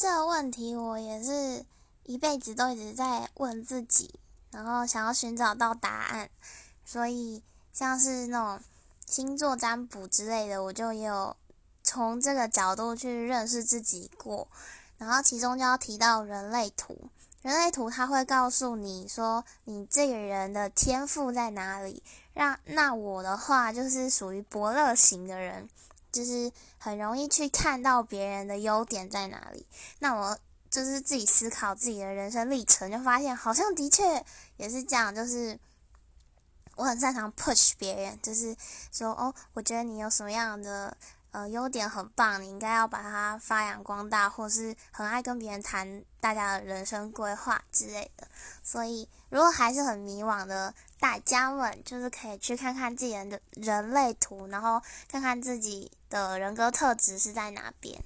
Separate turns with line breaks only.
这个问题我也是一辈子都一直在问自己，然后想要寻找到答案。所以像是那种星座占卜之类的，我就也有从这个角度去认识自己过。然后其中就要提到人类图，人类图它会告诉你说你这个人的天赋在哪里。让那我的话就是属于伯乐型的人。就是很容易去看到别人的优点在哪里。那我就是自己思考自己的人生历程，就发现好像的确也是这样。就是我很擅长 push 别人，就是说哦，我觉得你有什么样的呃优点很棒，你应该要把它发扬光大，或是很爱跟别人谈大家的人生规划之类的。所以如果还是很迷惘的。大家们就是可以去看看自己的人类图，然后看看自己的人格特质是在哪边。